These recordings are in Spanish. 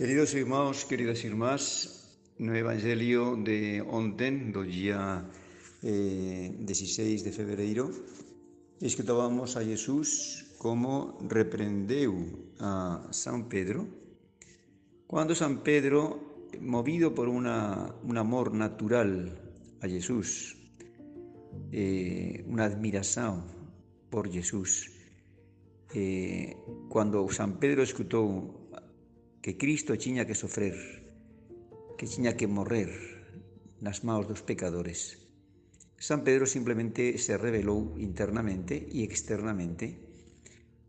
Queridos irmãos, queridas irmás, no Evangelio de ontem, do día eh, 16 de febreiro, escutábamos a Jesús como reprendeu a San Pedro, cuando San Pedro, movido por una, un amor natural a Jesús, eh, una admiración por Jesús, eh, cuando San Pedro escutou que Cristo tiña que sofrer, que tiña que morrer nas maus dos pecadores. San Pedro simplemente se revelou internamente e externamente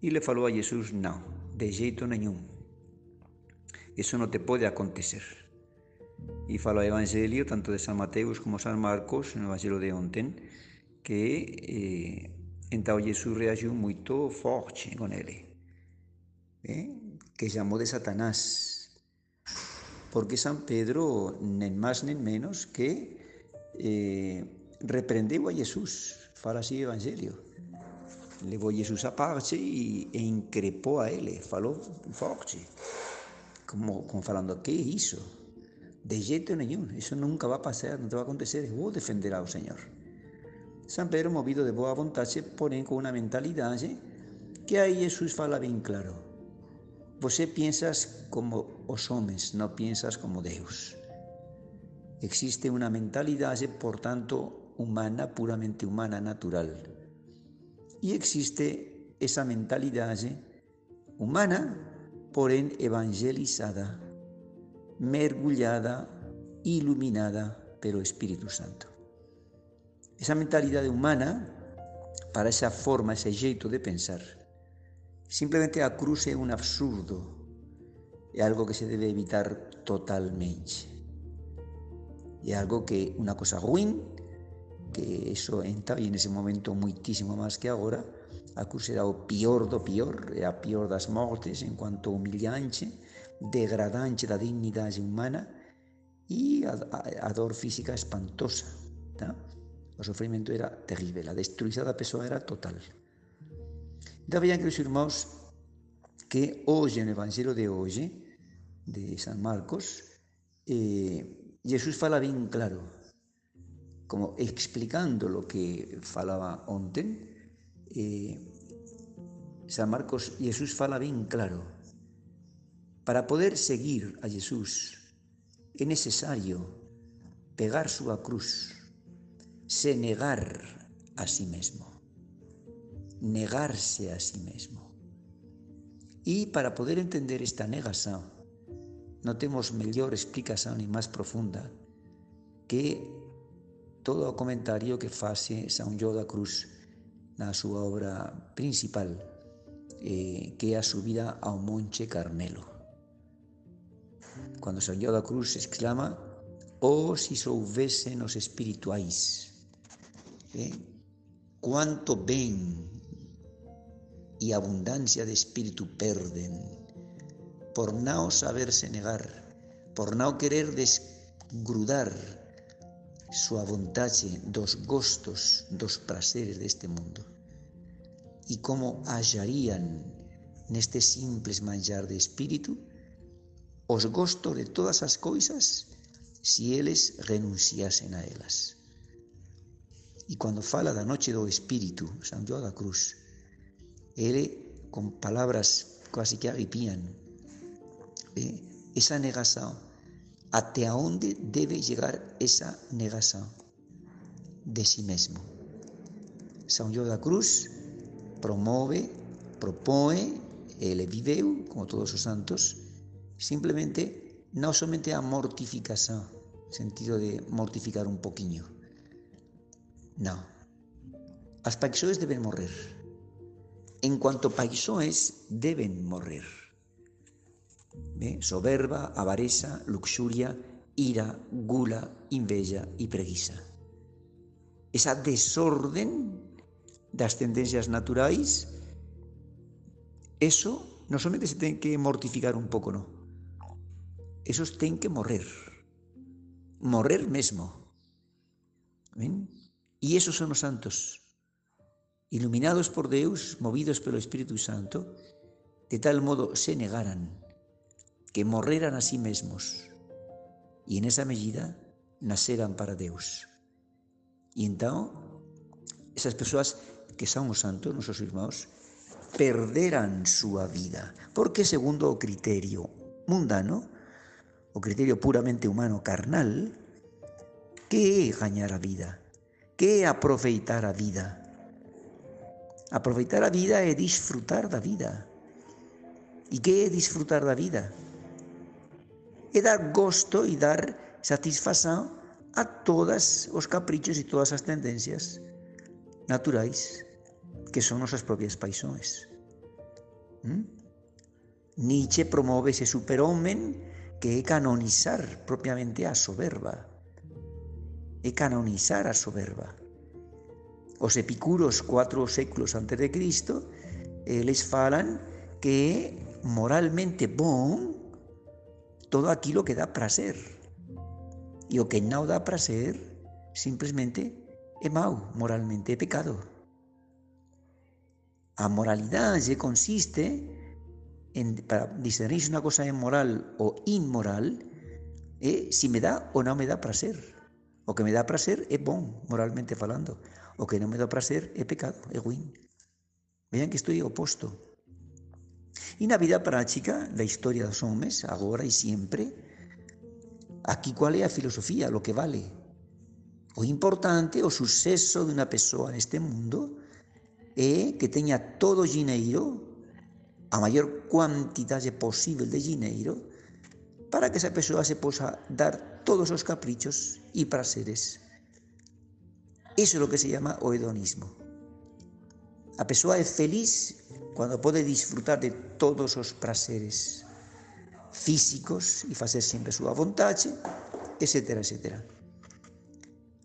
e le falou a Jesús, non, de xeito nenhum. Eso non te pode acontecer. E fala o Evangelio, tanto de San Mateus como San Marcos, no Evangelio de ontem, que eh, entao Jesús reagiu moito forte con ele. Eh? Que llamó de Satanás, porque San Pedro, nen más nen menos, que eh, a Jesús, fala así Evangelio. Levou Jesús a parte e, increpou a ele, falou forte, como, como falando, que é isso? De jeito nenhum, isso nunca vai passar, não vai acontecer, eu vou defender ao Senhor. San Pedro, movido de boa vontade, porém com uma mentalidade que aí Jesus fala bem claro. Você piensas como os homens, não piensas como Deus. Existe uma mentalidade, portanto, humana, puramente humana, natural. E existe essa mentalidade humana, porém evangelizada, mergulhada, iluminada pelo Espírito Santo. Essa mentalidade humana, para essa forma, esse jeito de pensar, Simplemente a cruz un absurdo, é algo que se debe evitar totalmente. É algo que unha cosa ruin, que eso entra e ese momento muitísimo máis que agora, a cruz era o pior do pior, a pior das mortes en cuanto humillante, degradante da dignidade humana e a, a, dor física espantosa. Tá? O sofrimento era terrível, a destruição da pessoa era total. Daí que os irmãos que hoje, no Evangelho de hoje, de San Marcos, eh, Jesus fala bem claro, como explicando lo que falaba ontem, eh, San Marcos, Jesús fala bem claro. Para poder seguir a Jesús é necesario pegar súa cruz, se negar a sí mesmo negarse a sí mismo. Y para poder entender esta negación, no tenemos mejor explicación ni más profunda que todo o comentario que fase San João da Cruz na súa obra principal, eh, que é a subida ao Carmelo. Cando San João da Cruz exclama «Oh, si soubesen os espirituais!» eh? Quanto ben y abundancia de espíritu perden, por no saberse negar, por no querer desgrudar su vontade dos gostos, dos prazeres deste mundo. E como hallarían neste simples manjar de espírito os gostos de todas as coisas se eles renunciasen a elas. E quando fala da noche do Espírito, San João da Cruz, Ele, con palabras casi que arrepian, eh, esa negación, ¿hasta dónde debe llegar esa negación de sí mismo? San João da Cruz promove, propone, ele viveu, como todos os santos, simplemente no solamente a mortificación, sentido de mortificar un poquinho. No. As paixões deben morrer en cuanto paixões deben morrer. ¿Ve? Soberba, avareza, luxuria, ira, gula, inveja e preguiça. Esa desorden das tendencias naturais, eso non somente se ten que mortificar un pouco, non. Esos ten que morrer. Morrer mesmo. ¿Ven? E esos son os santos iluminados por Deus, movidos pelo Espírito Santo, de tal modo se negaran que morreran a sí mesmos e en esa medida naceran para Deus. E entón, esas persoas que son os santos, nosos irmãos, perderan súa vida, porque segundo criterio mundano, o criterio puramente humano carnal, que é gañar a vida? Que é aproveitar a vida? Aproveitar a vida é disfrutar da vida. E que é disfrutar da vida? É dar gosto e dar satisfação a todos os caprichos e todas as tendências naturais que son nosas propias paixões. ¿Mm? Nietzsche promove ese superhomem que é canonizar propiamente a soberba. É canonizar a soberba. Os epicuros cuatro séculos antes de Cristo, eles falan que moralmente bom todo aquilo que dá prazer. E o que non dá prazer, simplesmente é mau moralmente, é pecado. A moralidade consiste en, para discernir se unha cosa é moral ou inmoral, é se me dá ou non me dá prazer. O que me dá prazer é bom, moralmente falando. O que non me dá prazer é pecado, é ruín. Vean que estou oposto. E na vida práctica da historia dos homens, agora e sempre, aquí cual é a filosofía, lo que vale. O importante, o suceso de unha persoa neste mundo é que teña todo o dineiro, a maior quantidade posible de dineiro, para que esa persoa se posa dar todos os caprichos e prazeres Eso es lo que se llama hedonismo. A persoa é feliz cando pode disfrutar de todos os prazeres físicos e facer sempre a súa vontade, etc. etc.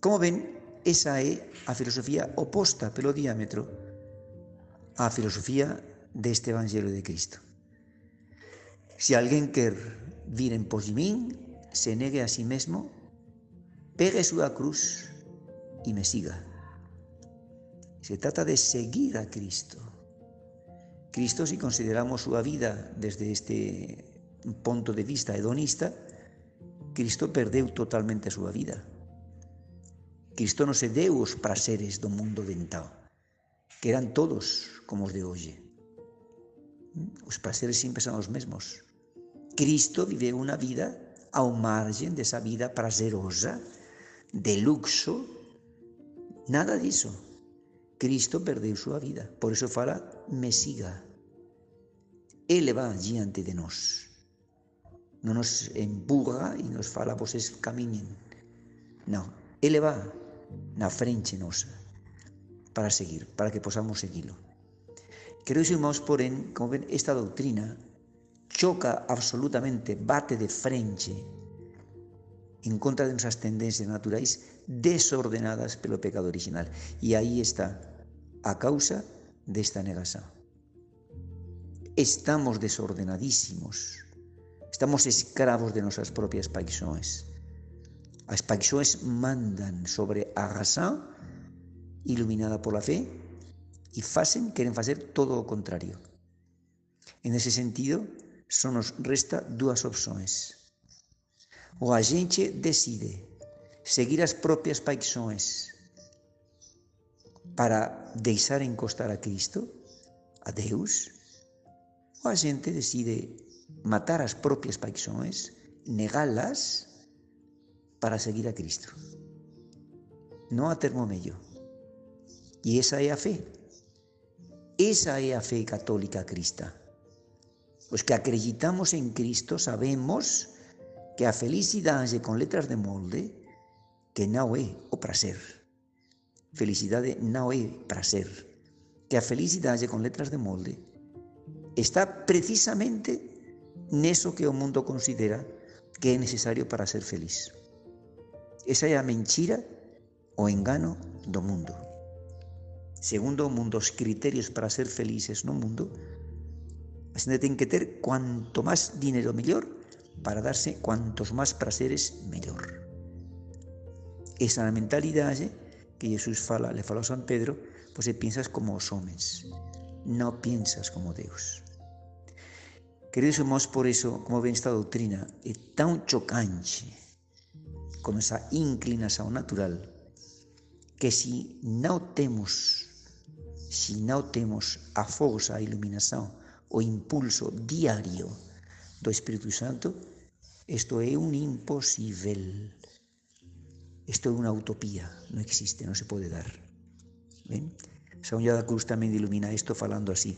Como ven, esa é a filosofía oposta pelo diámetro á filosofía deste Evangelio de Cristo. Se alguén quer vir en pos de se negue a si sí mesmo, pegue súa cruz y me siga. Se trata de seguir a Cristo. Cristo, si consideramos su vida desde este punto de vista hedonista, Cristo perdeu totalmente a súa vida. Cristo non se deu os prazeres do mundo dentao, que eran todos como os de hoxe. Hmm? Os prazeres sempre son os mesmos. Cristo viveu unha vida ao margen desa vida prazerosa, de luxo, Nada diso. Cristo perdeu súa vida, por iso fala me siga. Ele va diante de nós. Non nos empurra e nos fala vocês camiñen. Non, ele va na frente nosa para seguir, para que posamos seguilo. Queridos irmãos, porén, como ven, esta doutrina choca absolutamente, bate de frente en contra de nosas tendencias naturais desordenadas pelo pecado original. E aí está a causa desta negación. Estamos desordenadísimos. Estamos escravos de nosas propias paixões. As paixões mandan sobre a razón iluminada pola fe e facen, queren facer todo o contrario. En ese sentido, só nos resta dúas opções ou a gente decide seguir as próprias paixões para deixar encostar a Cristo, a Deus, ou a gente decide matar as próprias paixões, negá-las para seguir a Cristo. Não há termo meio. E essa é a fé. Essa é a fé católica cristã. Os que acreditamos em Cristo sabemos que a felicidade con letras de molde que non é o prazer. Felicidade non é prazer. Que a felicidade con letras de molde está precisamente neso que o mundo considera que é necesario para ser feliz. Esa é a mentira, o engano do mundo. Segundo o mundo, os criterios para ser felices no mundo, a xente ten que ter cuanto máis dinero mellor para darse cuantos máis prazeres mellor. Esa é a mentalidade que Jesús fala, le fala a San Pedro, pois piensas como os homens, non piensas como Deus. Queridos irmãos, por isso, como vem esta doutrina, é tão chocante com essa inclinação natural que se não temos, se não temos a força, a iluminação, o impulso diário do Espírito Santo, isto é um impossível. Isto é uma utopia, não existe, não se pode dar. ¿Ven? São João da Cruz também ilumina isto falando assim.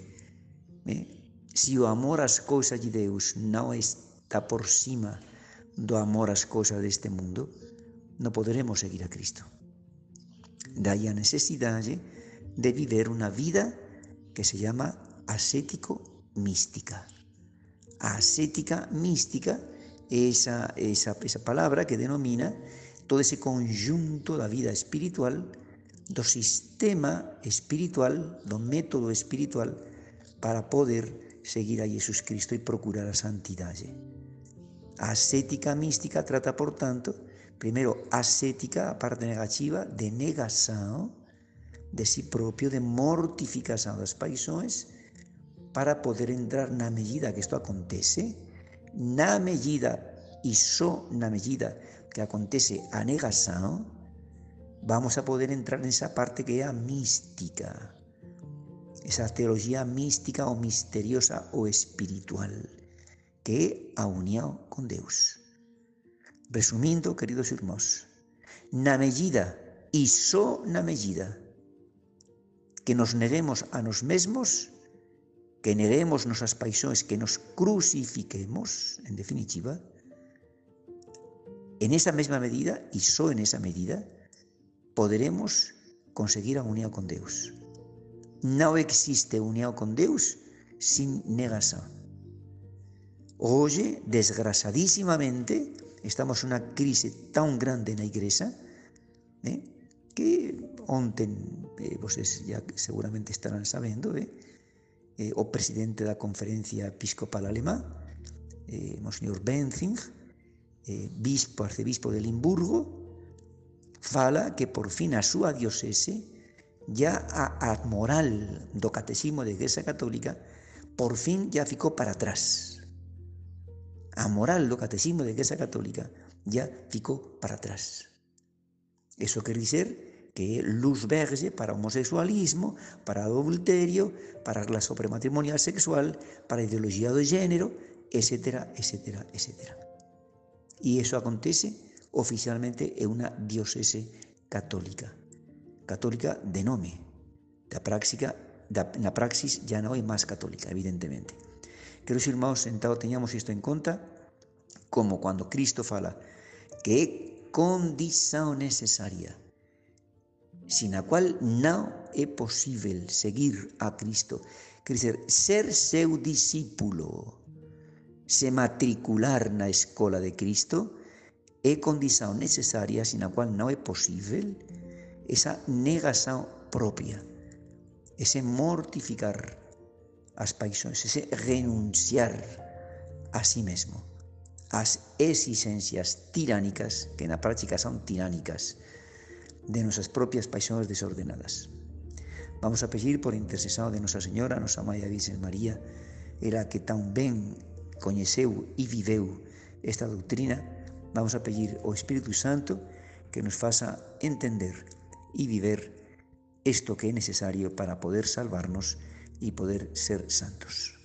¿Ven? Se o amor às coisas de Deus não está por cima do amor às coisas deste mundo, não poderemos seguir a Cristo. Daí a necessidade de viver uma vida que se chama ascético-mística. Ascética mística é essa, essa, essa palavra que denomina todo ese conjunto da vida espiritual, do sistema espiritual, do método espiritual para poder seguir a Jesus Cristo e procurar a santidade. A ascética mística trata, portanto, primeiro, ascética, a parte negativa, de negação de si propio, de mortificação das paixões, para poder entrar na medida que isto acontece, na medida e só na medida que acontece a negação, vamos a poder entrar nessa parte que a mística, essa teologia mística ou misteriosa ou espiritual, que é a união com Deus. Resumindo, queridos irmãos, na medida e só na medida que nos neguemos a nós mesmos, que neguemos nossas paixões, que nos crucifiquemos, en definitiva, en esa mesma medida, e só en esa medida, poderemos conseguir a união con Deus. Non existe união con Deus sin negação. Hoje, desgraçadísimamente, estamos numa crise tão grande na igreja eh, que ontem, eh, já seguramente estarão sabendo, eh, eh, o presidente da Conferencia Episcopal Alemã, eh, Monseñor Benzing, eh, bispo, arcebispo de Limburgo, fala que por fin a súa diocese ya a, a moral do catecismo da Igreja Católica por fin ya ficou para atrás. A moral do catecismo da Igreja Católica ya ficou para atrás. Eso quer dizer que luz verde para homosexualismo, para adulterio, para a relación prematrimonial sexual, para a ideologia do género, etc., etc., etc. E iso acontece oficialmente en unha diocese católica. Católica de nome. Da práctica, na praxis ya non é máis católica, evidentemente. Quero, irmãos, sentado teñamos isto en conta, como cando Cristo fala que condición necesaria, sin a cual non é posible seguir a Cristo. Quer dizer, ser seu discípulo se matricular na escola de Cristo é condição necessária sin a qual não é possível essa negação própria, esse mortificar as paixões, esse renunciar a si mesmo, as exigências tirânicas, que na prática são tirânicas, de nossas próprias paixões desordenadas. Vamos a pedir por intercessão de Nossa Senhora, Nossa Mãe a Virgem Maria, ela que tão bem conheceu e viveu esta doutrina, vamos a pedir ao Espírito Santo que nos faça entender e viver isto que é necessário para poder salvarnos e poder ser santos.